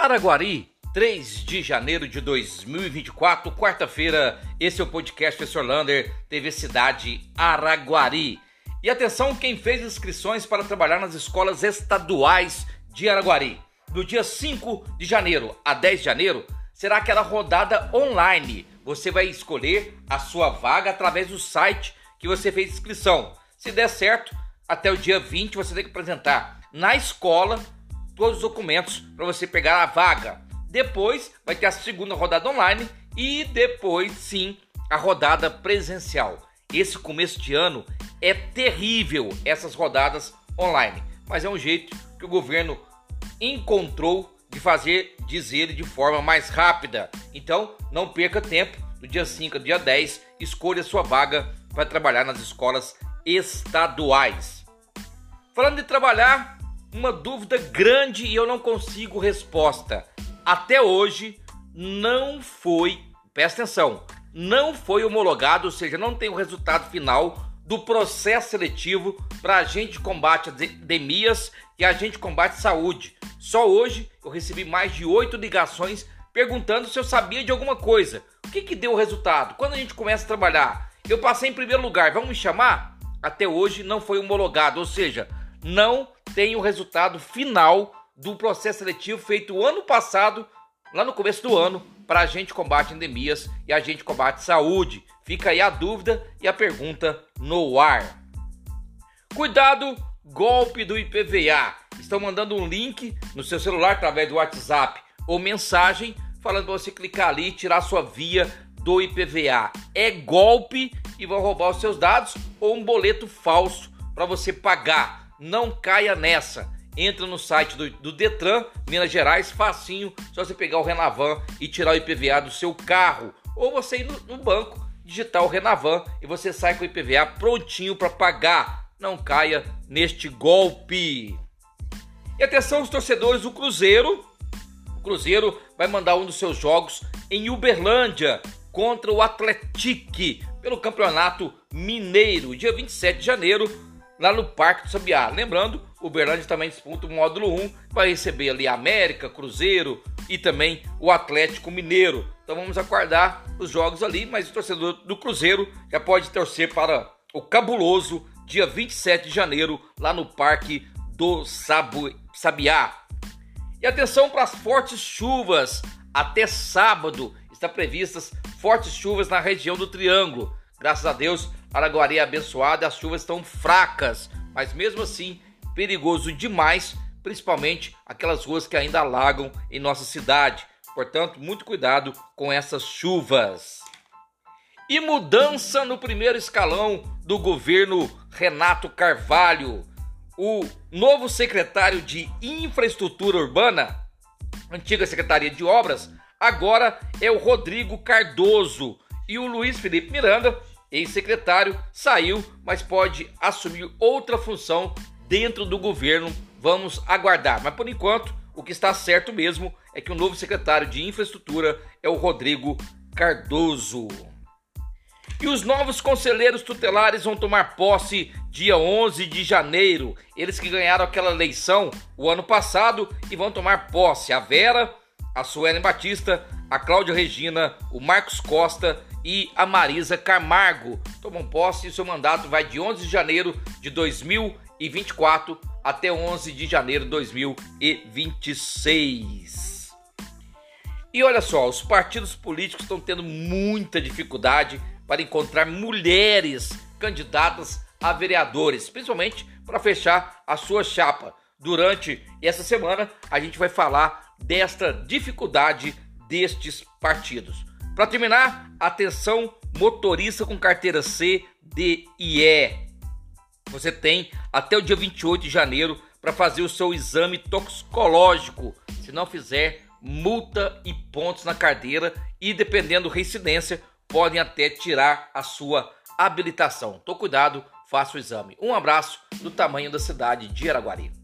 Araguari, 3 de janeiro de 2024, quarta-feira. Esse é o podcast Professor Lander, TV Cidade Araguari. E atenção, quem fez inscrições para trabalhar nas escolas estaduais de Araguari. Do dia 5 de janeiro a 10 de janeiro, será aquela rodada online. Você vai escolher a sua vaga através do site que você fez inscrição. Se der certo, até o dia 20 você tem que apresentar na escola todos os documentos para você pegar a vaga. Depois vai ter a segunda rodada online e depois sim a rodada presencial. Esse começo de ano é terrível essas rodadas online, mas é um jeito que o governo encontrou de fazer dizer de forma mais rápida. Então, não perca tempo. Do dia 5 ao dia 10, escolha sua vaga para trabalhar nas escolas estaduais. Falando de trabalhar, uma dúvida grande e eu não consigo resposta. Até hoje não foi, presta atenção, não foi homologado, ou seja, não tem o resultado final do processo seletivo para agente de combate a e agente de combate à saúde. Só hoje eu recebi mais de oito ligações perguntando se eu sabia de alguma coisa. O que, que deu o resultado? Quando a gente começa a trabalhar, eu passei em primeiro lugar, vão me chamar? Até hoje não foi homologado, ou seja, não tem o resultado final do processo seletivo feito ano passado, lá no começo do ano, para a gente combate endemias e a gente combate saúde. Fica aí a dúvida e a pergunta no ar. Cuidado, golpe do IPVA. Estão mandando um link no seu celular através do WhatsApp ou mensagem falando para você clicar ali e tirar sua via do IPVA. É golpe e vão roubar os seus dados ou um boleto falso para você pagar. Não caia nessa. Entra no site do, do, Detran, Minas Gerais, facinho, só você pegar o Renavan e tirar o IPVA do seu carro. Ou você ir no, no banco, digitar o Renavan e você sai com o IPVA prontinho para pagar. Não caia neste golpe. E atenção os torcedores do Cruzeiro. O Cruzeiro vai mandar um dos seus jogos em Uberlândia contra o Atletique pelo Campeonato Mineiro, dia 27 de janeiro, lá no Parque do Sabiá. Lembrando, o Uberlândia também disputa o módulo 1, vai receber ali América, Cruzeiro e também o Atlético Mineiro. Então vamos aguardar os jogos ali, mas o torcedor do Cruzeiro já pode torcer para o cabuloso dia 27 de janeiro lá no Parque do Sabu, Sabiá. E atenção para as fortes chuvas. Até sábado está previstas fortes chuvas na região do Triângulo. Graças a Deus, Araguari é abençoada, as chuvas estão fracas, mas mesmo assim perigoso demais, principalmente aquelas ruas que ainda alagam em nossa cidade. Portanto, muito cuidado com essas chuvas. E mudança no primeiro escalão do governo Renato Carvalho. O novo secretário de Infraestrutura Urbana, antiga Secretaria de Obras, agora é o Rodrigo Cardoso. E o Luiz Felipe Miranda ex-secretário, saiu, mas pode assumir outra função dentro do governo. Vamos aguardar. Mas por enquanto, o que está certo mesmo é que o novo secretário de Infraestrutura é o Rodrigo Cardoso. E os novos conselheiros tutelares vão tomar posse dia 11 de janeiro. Eles que ganharam aquela eleição o ano passado e vão tomar posse. A Vera, a Suelen Batista, a Cláudia Regina, o Marcos Costa e a Marisa Camargo tomam posse e seu mandato vai de 11 de janeiro de 2024 até 11 de janeiro de 2026. E olha só, os partidos políticos estão tendo muita dificuldade para encontrar mulheres candidatas a vereadores, principalmente para fechar a sua chapa. Durante essa semana, a gente vai falar desta dificuldade destes partidos. Para terminar, atenção motorista com carteira C, D e E. Você tem até o dia 28 de janeiro para fazer o seu exame toxicológico. Se não fizer, multa e pontos na carteira e dependendo da reincidência, podem até tirar a sua habilitação. Tô cuidado, faça o exame. Um abraço do tamanho da cidade de Araguari.